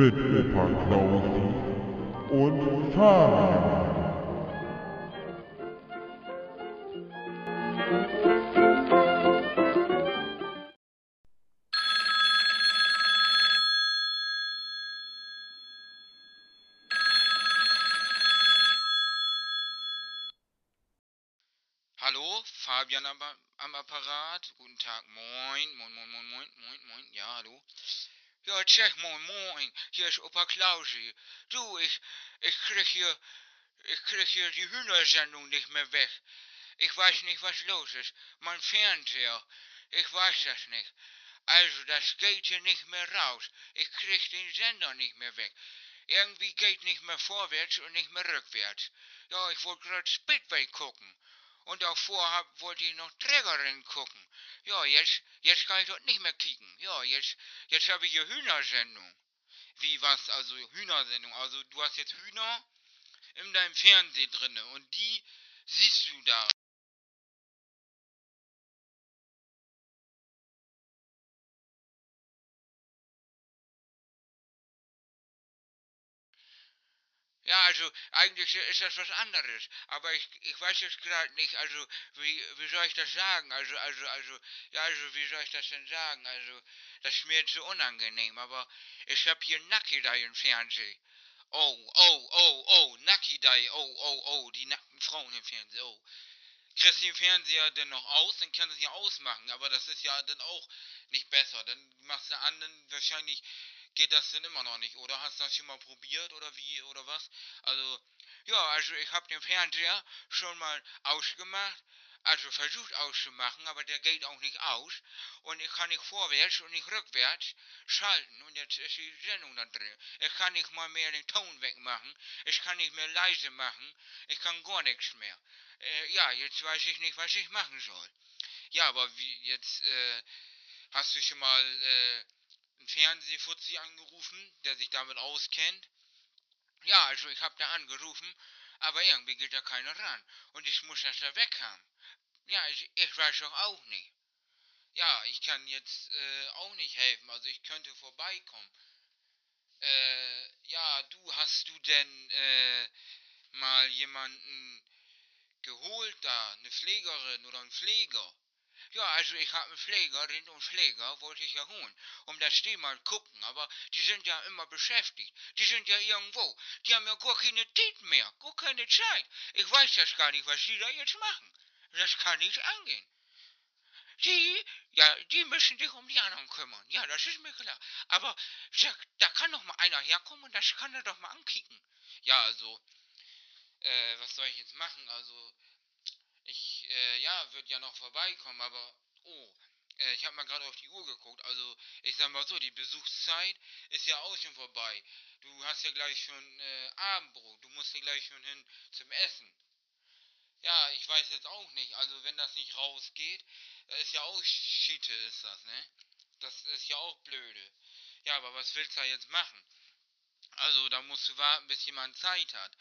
mit Opa Klausi und Fabian. Hallo, Fabian am, am Apparat. Guten Tag, moin, moin, moin, moin, moin, moin, moin, ja, hallo. Ja, Tschech, moin, moin, hier ist Opa Klausi. Du, ich, ich krieg hier, ich krieg hier die Hühnersendung nicht mehr weg. Ich weiß nicht, was los ist. Mein Fernseher, ich weiß das nicht. Also, das geht hier nicht mehr raus. Ich krieg den Sender nicht mehr weg. Irgendwie geht nicht mehr vorwärts und nicht mehr rückwärts. Ja, ich wollte gerade Speedway gucken. Und davor hab, wollte ich noch Trägerin gucken. Ja, jetzt, jetzt kann ich dort nicht mehr kicken. Ja, jetzt, jetzt habe ich hier Hühnersendung. Wie was? Also Hühnersendung. Also du hast jetzt Hühner in deinem Fernsehen drinne und die siehst du da. Ja, also eigentlich ist das was anderes. Aber ich, ich weiß jetzt gerade nicht, also wie, wie soll ich das sagen? Also, also, also, ja, also wie soll ich das denn sagen? Also, das ist mir so unangenehm, aber ich habe hier da im Fernsehen. Oh, oh, oh, oh, da, oh, oh, oh, die nackten Frauen im Fernsehen, oh. Kriegst den Fernseher denn noch aus, dann kannst du ja ausmachen, aber das ist ja dann auch nicht besser. Dann machst du an, dann wahrscheinlich geht das denn immer noch nicht, oder? Hast du das schon mal probiert oder wie oder was? Also, ja, also ich habe den Fernseher schon mal ausgemacht, also versucht auszumachen, aber der geht auch nicht aus und ich kann nicht vorwärts und nicht rückwärts schalten und jetzt ist die Sendung da drin. Ich kann nicht mal mehr den Ton wegmachen, ich kann nicht mehr leise machen, ich kann gar nichts mehr. Äh, ja, jetzt weiß ich nicht, was ich machen soll. Ja, aber wie jetzt, äh, hast du schon mal, äh, Fernsehfuzzi angerufen, der sich damit auskennt. Ja, also ich habe da angerufen, aber irgendwie geht da keiner ran. Und ich muss das da weg haben. Ja, ich, ich weiß doch auch nicht. Ja, ich kann jetzt äh, auch nicht helfen, also ich könnte vorbeikommen. Äh, ja, du, hast du denn äh, mal jemanden geholt da, eine Pflegerin oder einen Pfleger? Ja, also ich habe einen Pflegerin und Pfleger wollte ich ja holen, um das die mal gucken, aber die sind ja immer beschäftigt. Die sind ja irgendwo. Die haben ja gar keine Zeit mehr, gar keine Zeit. Ich weiß das gar nicht, was die da jetzt machen. Das kann nicht angehen. Die, ja, die müssen sich um die anderen kümmern. Ja, das ist mir klar. Aber da, da kann doch mal einer herkommen und das kann er doch mal ankicken. Ja, also, äh, was soll ich jetzt machen? Also, ich, äh, ja, würde ja noch vorbeikommen, aber, oh, äh, ich habe mal gerade auf die Uhr geguckt. Also, ich sag mal so, die Besuchszeit ist ja auch schon vorbei. Du hast ja gleich schon äh, Abendbrot. Du musst ja gleich schon hin zum Essen. Ja, ich weiß jetzt auch nicht. Also, wenn das nicht rausgeht, äh, ist ja auch Schiete, ist das, ne? Das ist ja auch blöde. Ja, aber was willst du da jetzt machen? Also, da musst du warten, bis jemand Zeit hat.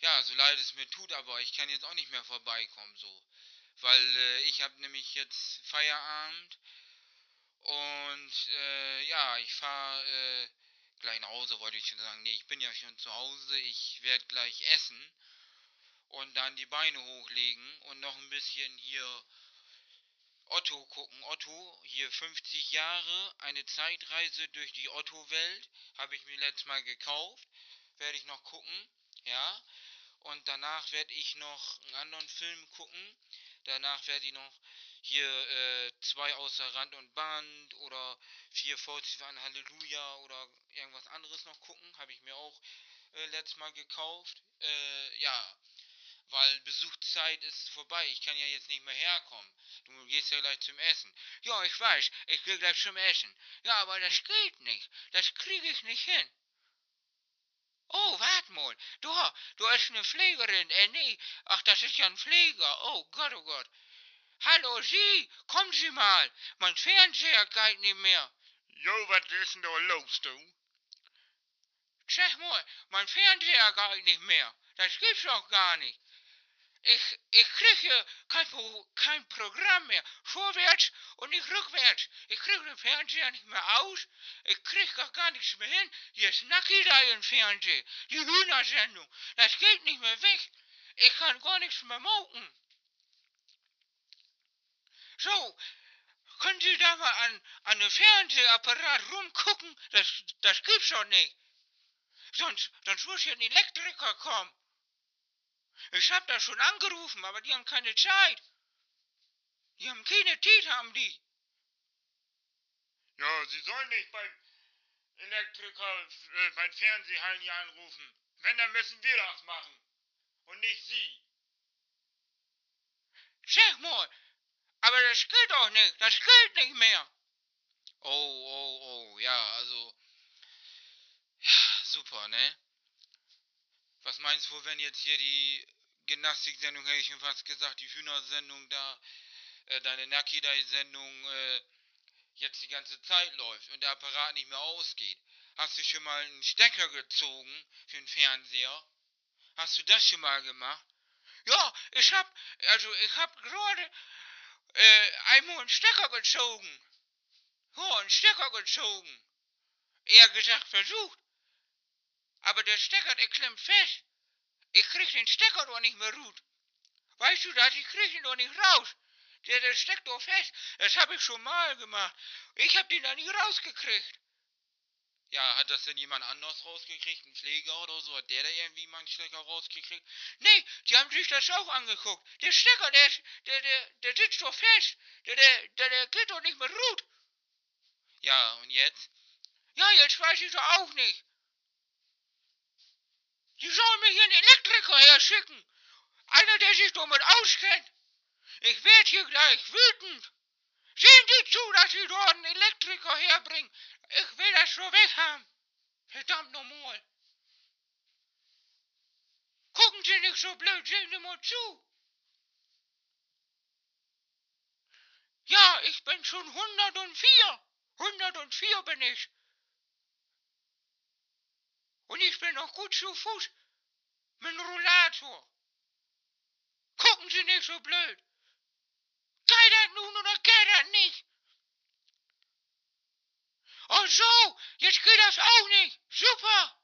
Ja, so leid es mir tut, aber ich kann jetzt auch nicht mehr vorbeikommen, so. Weil äh, ich habe nämlich jetzt Feierabend und äh, ja, ich fahre äh, gleich nach Hause, wollte ich schon sagen. Nee, ich bin ja schon zu Hause, ich werde gleich essen und dann die Beine hochlegen und noch ein bisschen hier Otto gucken. Otto, hier 50 Jahre, eine Zeitreise durch die Otto-Welt, habe ich mir letztes Mal gekauft, werde ich noch gucken, ja. Und danach werde ich noch einen anderen Film gucken. Danach werde ich noch hier äh, zwei außer Rand und Band oder vier Fauzi an Halleluja oder irgendwas anderes noch gucken. Habe ich mir auch äh, letztes Mal gekauft. Äh, ja, weil Besuchszeit ist vorbei. Ich kann ja jetzt nicht mehr herkommen. Du gehst ja gleich zum Essen. Ja, ich weiß, ich gehe gleich zum Essen. Ja, aber das geht nicht. Das kriege ich nicht hin. Oh, wart mal. Du, du bist eine Pflegerin. Äh, nee. Ach, das ist ja ein Pfleger. Oh Gott, oh Gott. Hallo, Sie, kommen Sie mal. Mein Fernseher geht nicht mehr. Jo, was ist denn da los, du? Sag mal, mein Fernseher geht nicht mehr. Das gibt's doch gar nicht. Ich, ich krieg hier kein, kein Programm mehr. Vorwärts und nicht rückwärts. Ich krieg den Fernseher nicht mehr aus. Ich krieg gar, gar nichts mehr hin. Ist Nacki da im Fernsehen. Die Hühnersendung. Das geht nicht mehr weg. Ich kann gar nichts mehr mauken. So, können Sie da mal an, an einem Fernsehapparat rumgucken? Das, das gibt's doch nicht. Sonst, sonst muss hier ein Elektriker kommen. Ich hab da schon angerufen, aber die haben keine Zeit. Die haben keine Zeit, haben die. Ja, Sie sollen nicht beim Elektriker, äh, beim Fernsehhallen hier anrufen. Wenn, dann müssen wir das machen. Und nicht Sie. Sag mal, aber das geht doch nicht, das geht nicht mehr. Oh, oh, oh, ja, also, ja, super, ne? Was meinst du, wenn jetzt hier die Gymnastiksendung, hätte ich schon fast gesagt, die Hühnersendung da, äh, deine Nakidai-Sendung, äh, jetzt die ganze Zeit läuft und der Apparat nicht mehr ausgeht? Hast du schon mal einen Stecker gezogen für den Fernseher? Hast du das schon mal gemacht? Ja, ich hab, also ich hab gerade äh, einmal einen Stecker gezogen. Ja, einen Stecker gezogen. Eher gesagt versucht. Aber der Stecker, der klemmt fest. Ich krieg den Stecker doch nicht mehr gut. Weißt du das? Ich krieg ihn doch nicht raus. Der, der steckt doch fest. Das habe ich schon mal gemacht. Ich hab den da nie rausgekriegt. Ja, hat das denn jemand anders rausgekriegt? Ein Pfleger oder so? Hat der da irgendwie mal einen Stecker rausgekriegt? Nee, die haben sich das auch angeguckt. Der Stecker, der, der, der, der sitzt doch fest. Der, der, der, der geht doch nicht mehr gut. Ja, und jetzt? Ja, jetzt weiß ich doch auch nicht. Die sollen mir hier einen Elektriker herschicken. Einer, der sich damit auskennt. Ich werd hier gleich wütend. Sehen Sie zu, dass Sie dort einen Elektriker herbringen. Ich will das so weg haben. Verdammt nochmal. Gucken Sie nicht so blöd, sehen Sie mal zu. Ja, ich bin schon 104. 104 bin ich. Und ich bin noch gut zu Fuß. Mit dem Rollator. Gucken Sie nicht so blöd. Geht das nun oder geht das nicht? Ach so, jetzt geht das auch nicht. Super.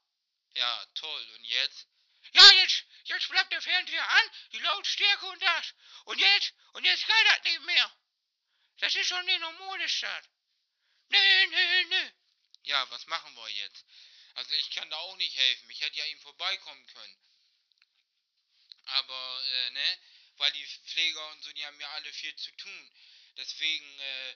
Ja, toll. Und jetzt? Ja, jetzt, jetzt bleibt der Fernseher an, die Lautstärke und das. Und jetzt, und jetzt geht das nicht mehr. Das ist schon die normale Stadt. Nee, nee, nee. Ja, was machen wir jetzt? Also ich kann da auch nicht helfen. Ich hätte ja ihm vorbeikommen können. Aber, äh, ne? Weil die Pfleger und so, die haben ja alle viel zu tun. Deswegen, äh,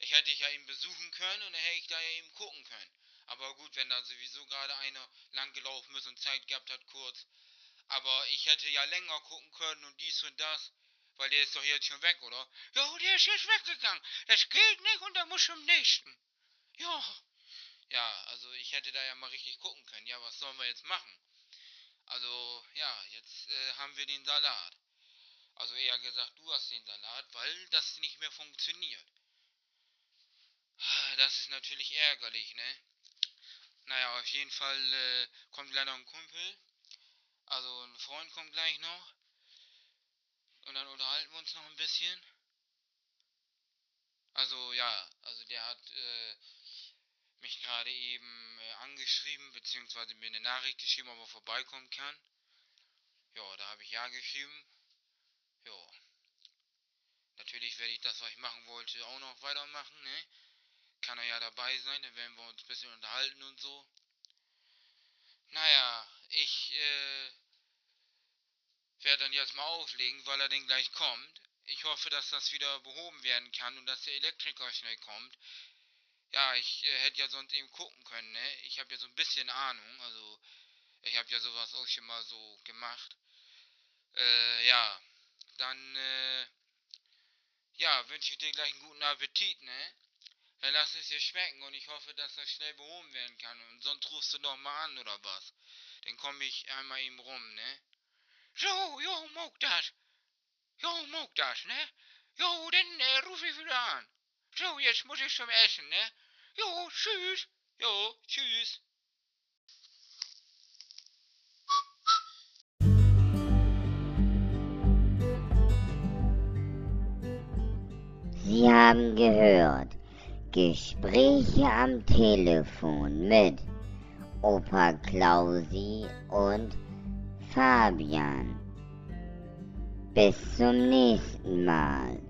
ich hätte ich ja ihn besuchen können und dann hätte ich da ja eben gucken können. Aber gut, wenn da sowieso gerade einer langgelaufen ist und Zeit gehabt hat, kurz. Aber ich hätte ja länger gucken können und dies und das. Weil der ist doch jetzt schon weg, oder? Ja, der ist jetzt weggegangen. Das geht nicht und der muss zum nächsten. Ja. Ja, also ich hätte da ja mal richtig gucken können. Ja, was sollen wir jetzt machen? Also, ja, jetzt äh, haben wir den Salat. Also eher gesagt, du hast den Salat, weil das nicht mehr funktioniert. Ah, das ist natürlich ärgerlich, ne? Naja, auf jeden Fall äh, kommt noch ein Kumpel. Also ein Freund kommt gleich noch. Und dann unterhalten wir uns noch ein bisschen. Also ja, also der hat äh, mich gerade eben äh, angeschrieben, beziehungsweise mir eine Nachricht geschrieben, ob er vorbeikommen kann. Ja, da habe ich ja geschrieben. Ja. Natürlich werde ich das, was ich machen wollte, auch noch weitermachen, ne? Kann er ja dabei sein, dann werden wir uns ein bisschen unterhalten und so. Naja, ich äh, werde dann jetzt mal auflegen, weil er denn gleich kommt. Ich hoffe, dass das wieder behoben werden kann und dass der Elektriker schnell kommt. Ja, ich äh, hätte ja sonst eben gucken können, ne? Ich habe ja so ein bisschen Ahnung, also ich habe ja sowas auch schon mal so gemacht. Äh, ja, dann, äh, ja, wünsche ich dir gleich einen guten Appetit, ne? Dann lass es dir schmecken und ich hoffe, dass das schnell behoben werden kann. Und sonst rufst du doch mal an oder was. Dann komme ich einmal eben rum, ne? So, jo, mag das. Jo, mag das, ne? Jo, dann äh, rufe ich wieder an. So, jetzt muss ich zum Essen, ne? Jo, tschüss. Jo, tschüss. Sie haben gehört. Gespräche am Telefon mit Opa Klausi und Fabian. Bis zum nächsten Mal.